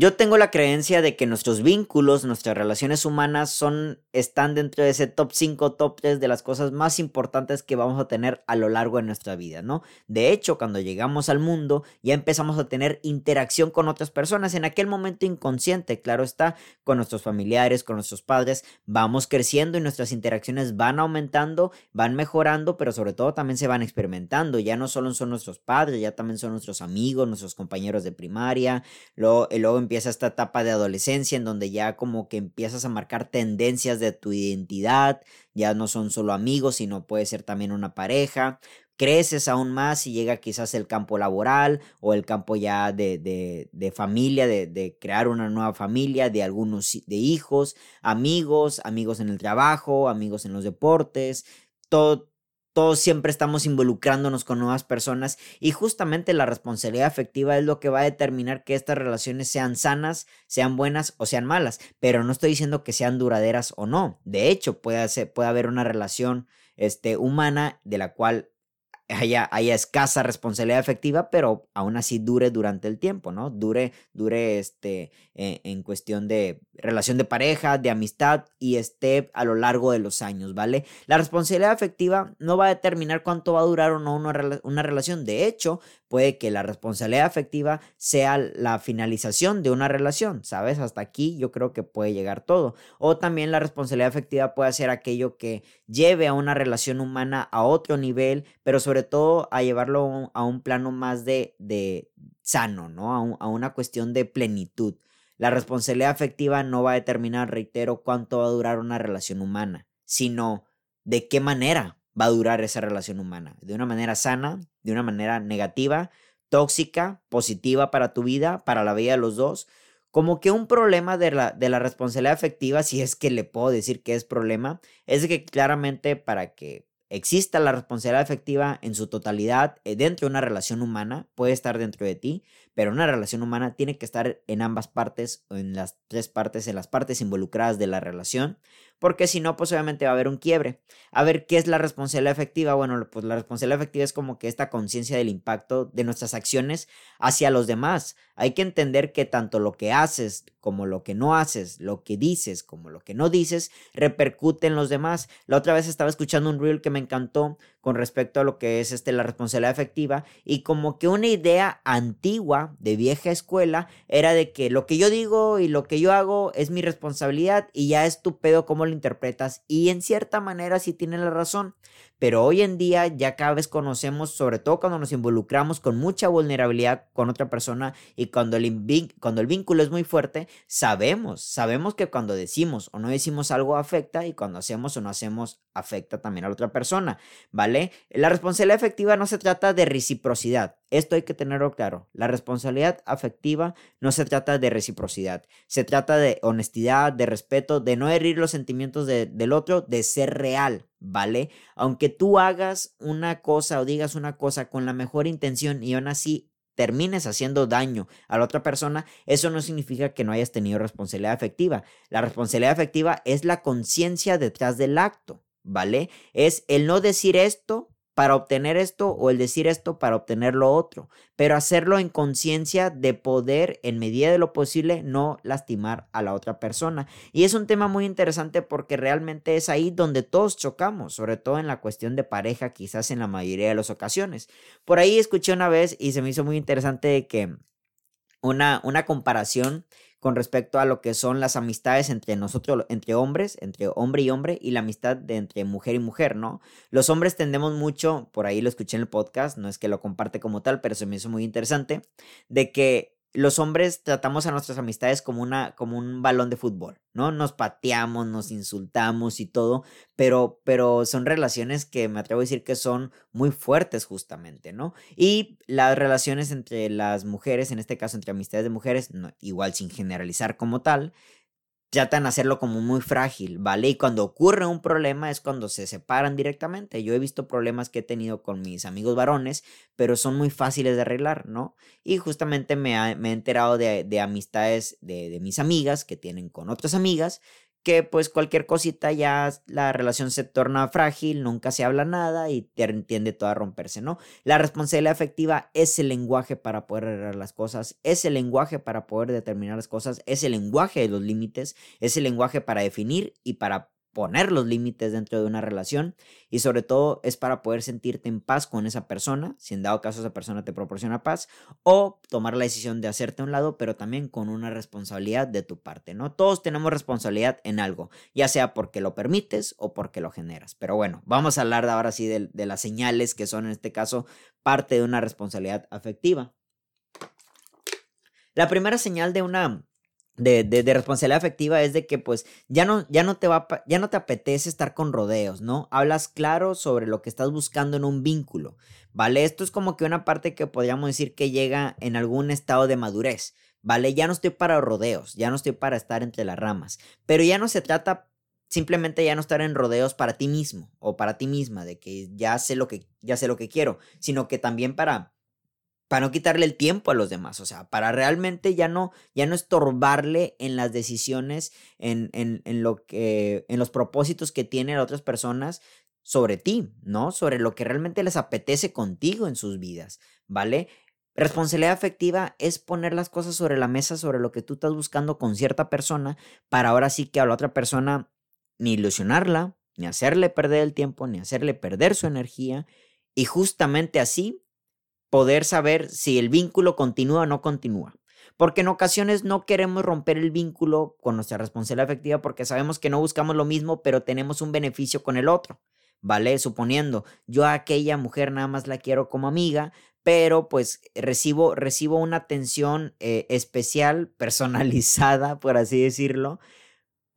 Yo tengo la creencia de que nuestros vínculos, nuestras relaciones humanas son, están dentro de ese top 5, top 3 de las cosas más importantes que vamos a tener a lo largo de nuestra vida, ¿no? De hecho, cuando llegamos al mundo, ya empezamos a tener interacción con otras personas en aquel momento inconsciente, claro está, con nuestros familiares, con nuestros padres, vamos creciendo y nuestras interacciones van aumentando, van mejorando, pero sobre todo también se van experimentando, ya no solo son nuestros padres, ya también son nuestros amigos, nuestros compañeros de primaria, luego, luego empieza esta etapa de adolescencia en donde ya como que empiezas a marcar tendencias de tu identidad, ya no son solo amigos, sino puede ser también una pareja. Creces aún más y llega quizás el campo laboral o el campo ya de, de, de familia, de, de, crear una nueva familia, de algunos de hijos, amigos, amigos en el trabajo, amigos en los deportes, todo, todos siempre estamos involucrándonos con nuevas personas y justamente la responsabilidad afectiva es lo que va a determinar que estas relaciones sean sanas, sean buenas o sean malas, pero no estoy diciendo que sean duraderas o no. De hecho, puede, ser, puede haber una relación este, humana de la cual haya, haya, escasa responsabilidad efectiva, pero aún así dure durante el tiempo, ¿no? Dure, dure este, eh, en cuestión de relación de pareja, de amistad y esté a lo largo de los años, ¿vale? La responsabilidad efectiva no va a determinar cuánto va a durar o no una, una relación. De hecho, puede que la responsabilidad afectiva sea la finalización de una relación, ¿sabes? Hasta aquí yo creo que puede llegar todo. O también la responsabilidad afectiva puede ser aquello que lleve a una relación humana a otro nivel, pero sobre todo a llevarlo a un plano más de, de sano, ¿no? A, a una cuestión de plenitud. La responsabilidad afectiva no va a determinar, reitero, cuánto va a durar una relación humana, sino de qué manera va a durar esa relación humana. De una manera sana, de una manera negativa, tóxica, positiva para tu vida, para la vida de los dos. Como que un problema de la, de la responsabilidad afectiva, si es que le puedo decir que es problema, es que claramente para que exista la responsabilidad afectiva en su totalidad eh, dentro de una relación humana, puede estar dentro de ti, pero una relación humana tiene que estar en ambas partes, o en las tres partes, en las partes involucradas de la relación, porque si no, pues obviamente va a haber un quiebre. A ver, ¿qué es la responsabilidad efectiva? Bueno, pues la responsabilidad efectiva es como que esta conciencia del impacto de nuestras acciones hacia los demás. Hay que entender que tanto lo que haces como lo que no haces, lo que dices como lo que no dices, repercute en los demás. La otra vez estaba escuchando un reel que me encantó con respecto a lo que es este, la responsabilidad efectiva y como que una idea antigua de vieja escuela era de que lo que yo digo y lo que yo hago es mi responsabilidad y ya es tu pedo cómo lo interpretas y en cierta manera sí tiene la razón, pero hoy en día ya cada vez conocemos, sobre todo cuando nos involucramos con mucha vulnerabilidad con otra persona y cuando el, vínculo es muy fuerte, sabemos, sabemos que cuando decimos o no decimos algo afecta y cuando hacemos o no hacemos afecta también a la otra persona, ¿vale? La responsabilidad afectiva no se trata de reciprocidad, esto hay que tenerlo claro. La responsabilidad afectiva no se trata de reciprocidad, se trata de honestidad, de respeto, de no herir los sentimientos del otro, de ser real, ¿vale? Aunque tú hagas una cosa o digas una cosa con la mejor intención y aún así termines haciendo daño a la otra persona, eso no significa que no hayas tenido responsabilidad afectiva. La responsabilidad afectiva es la conciencia detrás del acto, ¿vale? Es el no decir esto para obtener esto o el decir esto para obtener lo otro, pero hacerlo en conciencia de poder, en medida de lo posible, no lastimar a la otra persona. Y es un tema muy interesante porque realmente es ahí donde todos chocamos, sobre todo en la cuestión de pareja, quizás en la mayoría de las ocasiones. Por ahí escuché una vez y se me hizo muy interesante que una, una comparación con respecto a lo que son las amistades entre nosotros, entre hombres, entre hombre y hombre, y la amistad de entre mujer y mujer, ¿no? Los hombres tendemos mucho, por ahí lo escuché en el podcast, no es que lo comparte como tal, pero se me hizo muy interesante, de que los hombres tratamos a nuestras amistades como, una, como un balón de fútbol, ¿no? Nos pateamos, nos insultamos y todo, pero, pero son relaciones que me atrevo a decir que son muy fuertes justamente, ¿no? Y las relaciones entre las mujeres, en este caso entre amistades de mujeres, igual sin generalizar como tal, tratan de hacerlo como muy frágil, ¿vale? Y cuando ocurre un problema es cuando se separan directamente. Yo he visto problemas que he tenido con mis amigos varones, pero son muy fáciles de arreglar, ¿no? Y justamente me, he enterado de, amistades de, de mis amigas que tienen con otras amigas que pues cualquier cosita ya la relación se torna frágil, nunca se habla nada y tiende todo a romperse, ¿no? La responsabilidad afectiva es el lenguaje para poder arreglar las cosas, es el lenguaje para poder determinar las cosas, es el lenguaje de los límites, es el lenguaje para definir y para poner los límites dentro de una relación y sobre todo es para poder sentirte en paz con esa persona, si en dado caso esa persona te proporciona paz, o tomar la decisión de hacerte a un lado, pero también con una responsabilidad de tu parte, ¿no? Todos tenemos responsabilidad en algo, ya sea porque lo permites o porque lo generas. Pero bueno, vamos a hablar ahora sí de, de las señales que son en este caso parte de una responsabilidad afectiva. La primera señal de una de, de, responsabilidad afectiva es de que pues ya no, ya no te va, ya no te apetece estar con rodeos, ¿no? Hablas claro sobre lo que estás buscando en un vínculo, ¿vale? Esto es como que una parte que podríamos decir que llega en algún estado de madurez, ¿vale? Ya no estoy para rodeos, ya no estoy para estar entre las ramas, pero ya no se trata simplemente ya no estar en rodeos para ti mismo o para ti misma, de que ya sé lo que, ya sé lo que quiero, sino que también para para no quitarle el tiempo a los demás, o sea, para realmente ya no, ya no estorbarle en las decisiones, en, en, en lo que, en los propósitos que tienen otras personas sobre ti, ¿no? Sobre lo que realmente les apetece contigo en sus vidas, ¿vale? Responsabilidad afectiva es poner las cosas sobre la mesa, sobre lo que tú estás buscando con cierta persona, para ahora sí que a la otra persona ni ilusionarla, ni hacerle perder el tiempo, ni hacerle perder su energía, y justamente así poder saber si el vínculo continúa o no continúa. Porque en ocasiones no queremos romper el vínculo con nuestra responsabilidad afectiva porque sabemos que no buscamos lo mismo, pero tenemos un beneficio con el otro. ¿Vale? Suponiendo, yo a aquella mujer nada más la quiero como amiga, pero pues recibo, recibo una atención eh, especial, personalizada, por así decirlo,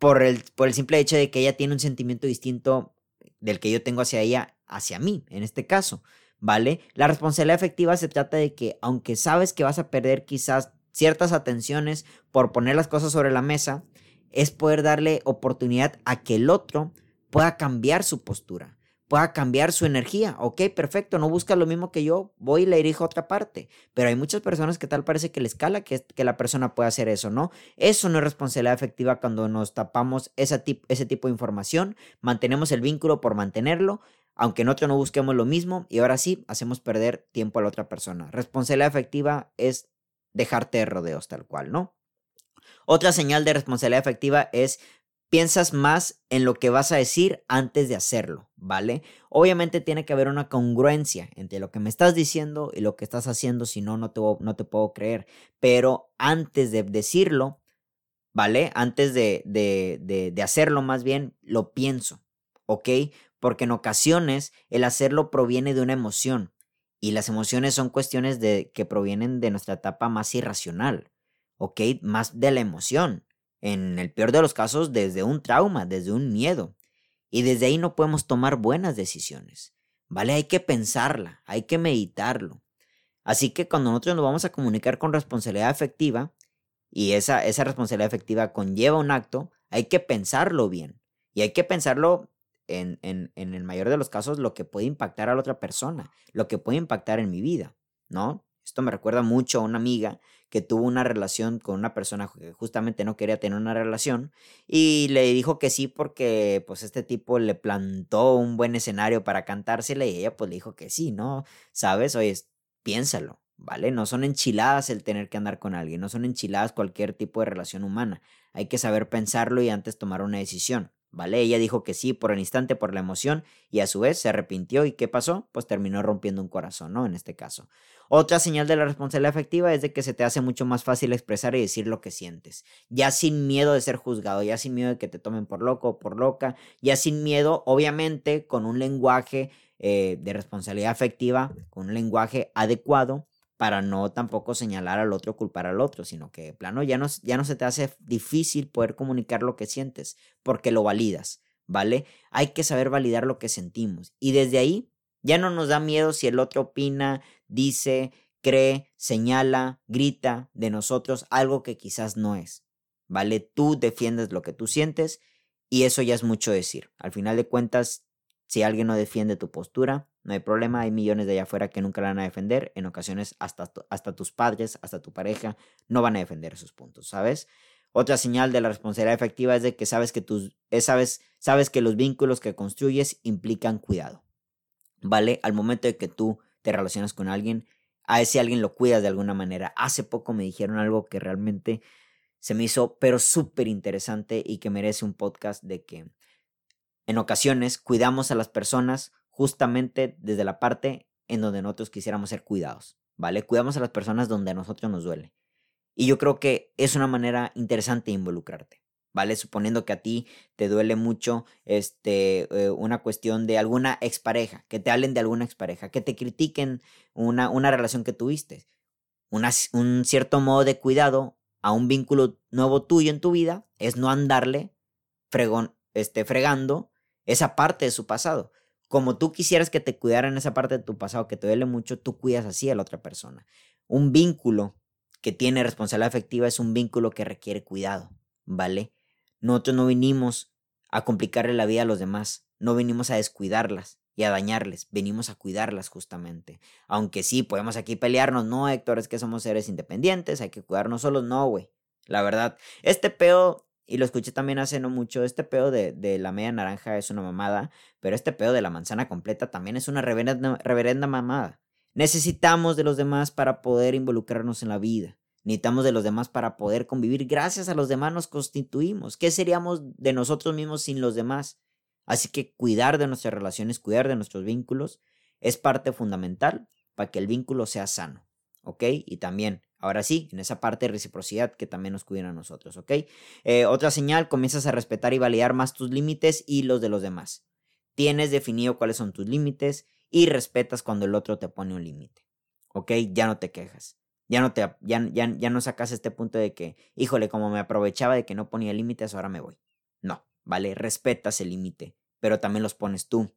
por el, por el simple hecho de que ella tiene un sentimiento distinto del que yo tengo hacia ella, hacia mí, en este caso. ¿Vale? La responsabilidad efectiva se trata de que aunque sabes que vas a perder quizás ciertas atenciones por poner las cosas sobre la mesa, es poder darle oportunidad a que el otro pueda cambiar su postura, pueda cambiar su energía. Ok, perfecto, no busca lo mismo que yo, voy y le dirijo a otra parte. Pero hay muchas personas que tal parece que les cala que, que la persona pueda hacer eso, ¿no? Eso no es responsabilidad efectiva cuando nos tapamos ese tipo de información, mantenemos el vínculo por mantenerlo, aunque en otro no busquemos lo mismo y ahora sí hacemos perder tiempo a la otra persona. Responsabilidad efectiva es dejarte de rodeos tal cual, ¿no? Otra señal de responsabilidad efectiva es piensas más en lo que vas a decir antes de hacerlo, ¿vale? Obviamente tiene que haber una congruencia entre lo que me estás diciendo y lo que estás haciendo, si no, no te, no te puedo creer. Pero antes de decirlo, ¿vale? Antes de, de, de, de hacerlo más bien, lo pienso, ¿ok? Porque en ocasiones el hacerlo proviene de una emoción y las emociones son cuestiones de, que provienen de nuestra etapa más irracional, ¿ok? Más de la emoción. En el peor de los casos, desde un trauma, desde un miedo. Y desde ahí no podemos tomar buenas decisiones, ¿vale? Hay que pensarla, hay que meditarlo. Así que cuando nosotros nos vamos a comunicar con responsabilidad afectiva, y esa, esa responsabilidad afectiva conlleva un acto, hay que pensarlo bien. Y hay que pensarlo en, en, en, el mayor de los casos lo que puede impactar a la otra persona, lo que puede impactar en mi vida, ¿no? Esto me recuerda mucho a una amiga que tuvo una relación con una persona que justamente no quería tener una relación y le dijo que sí porque pues este tipo le plantó un buen escenario para cantársela y ella pues le dijo que sí, ¿no? ¿Sabes? Oye, piénsalo, ¿vale? No son enchiladas el tener que andar con alguien, no son enchiladas cualquier tipo de relación humana. Hay que saber pensarlo y antes tomar una decisión. ¿Vale? Ella dijo que sí por el instante, por la emoción, y a su vez se arrepintió. ¿Y qué pasó? Pues terminó rompiendo un corazón, ¿no? En este caso. Otra señal de la responsabilidad afectiva es de que se te hace mucho más fácil expresar y decir lo que sientes. Ya sin miedo de ser juzgado, ya sin miedo de que te tomen por loco o por loca, ya sin miedo, obviamente, con un lenguaje eh, de responsabilidad afectiva, con un lenguaje adecuado para no tampoco señalar al otro, culpar al otro, sino que, plano, ya no, ya no se te hace difícil poder comunicar lo que sientes, porque lo validas, ¿vale? Hay que saber validar lo que sentimos. Y desde ahí ya no nos da miedo si el otro opina, dice, cree, señala, grita de nosotros algo que quizás no es, ¿vale? Tú defiendes lo que tú sientes y eso ya es mucho decir. Al final de cuentas, si alguien no defiende tu postura, no hay problema, hay millones de allá afuera que nunca la van a defender. En ocasiones hasta, hasta tus padres, hasta tu pareja, no van a defender esos puntos, ¿sabes? Otra señal de la responsabilidad efectiva es de que sabes que tus, sabes, sabes que los vínculos que construyes implican cuidado. ¿Vale? Al momento de que tú te relacionas con alguien, a ese alguien lo cuidas de alguna manera. Hace poco me dijeron algo que realmente se me hizo, pero súper interesante y que merece un podcast de que en ocasiones cuidamos a las personas justamente desde la parte en donde nosotros quisiéramos ser cuidados, ¿vale? Cuidamos a las personas donde a nosotros nos duele. Y yo creo que es una manera interesante de involucrarte, ¿vale? Suponiendo que a ti te duele mucho este, eh, una cuestión de alguna expareja, que te hablen de alguna expareja, que te critiquen una, una relación que tuviste, un cierto modo de cuidado a un vínculo nuevo tuyo en tu vida es no andarle fregón, este, fregando esa parte de su pasado. Como tú quisieras que te cuidaran esa parte de tu pasado que te duele mucho, tú cuidas así a la otra persona. Un vínculo que tiene responsabilidad afectiva es un vínculo que requiere cuidado, ¿vale? Nosotros no vinimos a complicarle la vida a los demás, no venimos a descuidarlas y a dañarles, venimos a cuidarlas justamente. Aunque sí, podemos aquí pelearnos, no, Héctor, es que somos seres independientes, hay que cuidarnos solos, no, güey. La verdad, este peo, y lo escuché también hace no mucho, este peo de, de, la media naranja es una mamada, pero este peo de la manzana completa también es una reverenda, reverenda mamada. Necesitamos de los demás para poder involucrarnos en la vida. Necesitamos de los demás para poder convivir. Gracias a los demás nos constituimos. ¿Qué seríamos de nosotros mismos sin los demás? Así que cuidar de nuestras relaciones, cuidar de nuestros vínculos es parte fundamental para que el vínculo sea sano. ¿Ok? Y también, ahora sí, en esa parte de reciprocidad que también nos cuiden a nosotros. ¿Ok? Eh, otra señal, comienzas a respetar y validar más tus límites y los de los demás. Tienes definido cuáles son tus límites y respetas cuando el otro te pone un límite. ¿Ok? Ya no te quejas. Ya no, te, ya, ya, ya no sacas este punto de que, híjole, como me aprovechaba de que no ponía límites, ahora me voy. No, ¿vale? Respetas el límite, pero también los pones tú.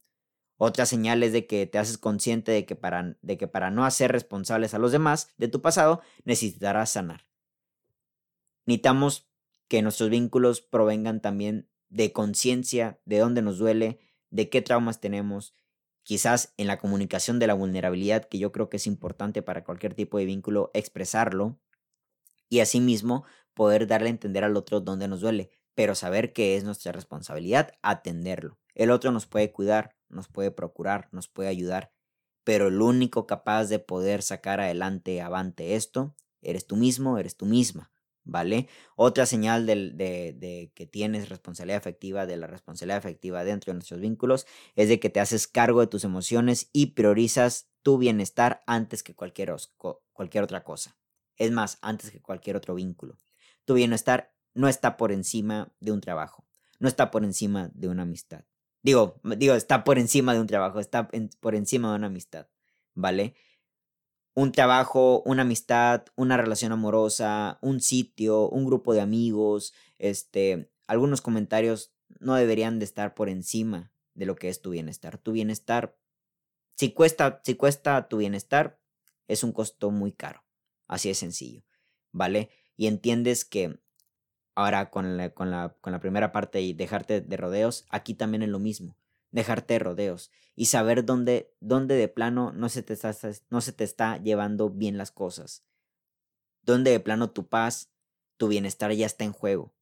Otra señal es de que te haces consciente de que, para, de que para no hacer responsables a los demás de tu pasado, necesitarás sanar. Necesitamos que nuestros vínculos provengan también de conciencia, de dónde nos duele, de qué traumas tenemos, quizás en la comunicación de la vulnerabilidad, que yo creo que es importante para cualquier tipo de vínculo, expresarlo y asimismo poder darle a entender al otro dónde nos duele pero saber que es nuestra responsabilidad atenderlo. El otro nos puede cuidar, nos puede procurar, nos puede ayudar, pero el único capaz de poder sacar adelante, avante esto, eres tú mismo, eres tú misma, ¿vale? Otra señal de, que tienes responsabilidad afectiva, de la responsabilidad afectiva dentro de nuestros vínculos, es de que te haces cargo de tus emociones y priorizas tu bienestar antes que cualquier, cualquier otra cosa. Es más, antes que cualquier otro vínculo. Tu bienestar no está por encima de un trabajo, no está por encima de una amistad. Digo, digo, está por encima de un trabajo, está por encima de una amistad, ¿vale? Un trabajo, una amistad, una relación amorosa, un sitio, un grupo de amigos, este, algunos comentarios no deberían de estar por encima de lo que es tu bienestar. Tu bienestar, si cuesta, si cuesta tu bienestar, es un costo muy caro. Así de sencillo, ¿vale? Y entiendes que Ahora con la, con la, con la primera parte y dejarte de rodeos, aquí también es lo mismo. Dejarte de rodeos y saber dónde, dónde de plano no se, te está, no se te está llevando bien las cosas. Dónde de plano tu paz, tu bienestar ya está en juego.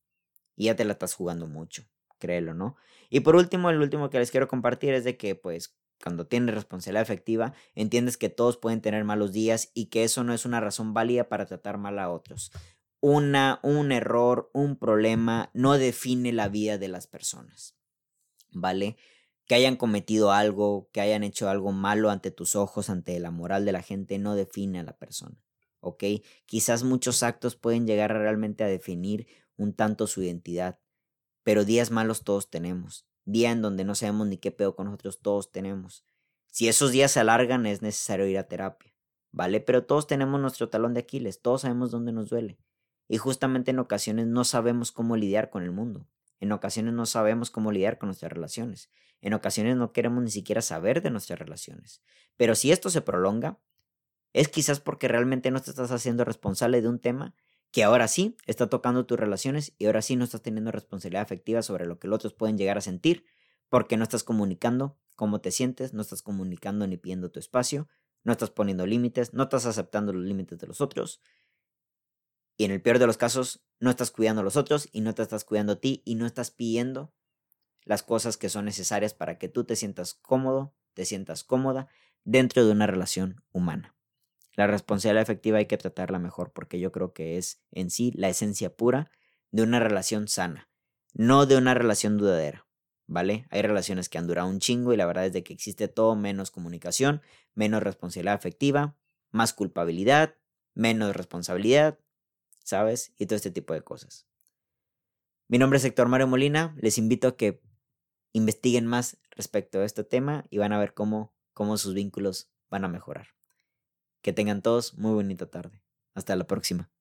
Y ya te la estás jugando mucho, créelo, ¿no? Y por último, el último que les quiero compartir es de que, pues, cuando tienes responsabilidad efectiva, entiendes que todos pueden tener malos días y que eso no es una razón válida para tratar mal a otros una, un error, un problema, no define la vida de las personas. ¿Vale? Que hayan cometido algo, que hayan hecho algo malo ante tus ojos, ante la moral de la gente, no define a la persona. ¿Ok? Quizás muchos actos pueden llegar realmente a definir un tanto su identidad, pero días malos todos tenemos. Día en donde no sabemos ni qué pedo con nosotros todos tenemos. Si esos días se alargan, es necesario ir a terapia. ¿Vale? Pero todos tenemos nuestro talón de Aquiles, todos sabemos dónde nos duele. Y justamente en ocasiones no sabemos cómo lidiar con el mundo. En ocasiones no sabemos cómo lidiar con nuestras relaciones. En ocasiones no queremos ni siquiera saber de nuestras relaciones. Pero si esto se prolonga, es quizás porque realmente no te estás haciendo responsable de un tema que ahora sí está tocando tus relaciones y ahora sí no estás teniendo responsabilidad afectiva sobre lo que los otros pueden llegar a sentir, porque no estás comunicando cómo te sientes, no estás comunicando ni pidiendo tu espacio, no estás poniendo límites, no estás aceptando los límites de los otros, y en el peor de los casos no estás cuidando a los otros y no te estás cuidando a ti y no estás pidiendo las cosas que son necesarias para que tú te sientas cómodo, te sientas cómoda dentro de una relación humana. La responsabilidad efectiva hay que tratarla mejor porque yo creo que es en sí la esencia pura de una relación sana, no de una relación dudadera, ¿vale? Hay relaciones que han durado un chingo y la verdad es de que existe todo menos comunicación, menos responsabilidad efectiva, más culpabilidad, menos responsabilidad, ¿sabes? Y todo este tipo de cosas. Mi nombre es Héctor Mario Molina, les invito a que investiguen más respecto a este tema y van a ver cómo, cómo sus vínculos van a mejorar. Que tengan todos muy bonita tarde. Hasta la próxima.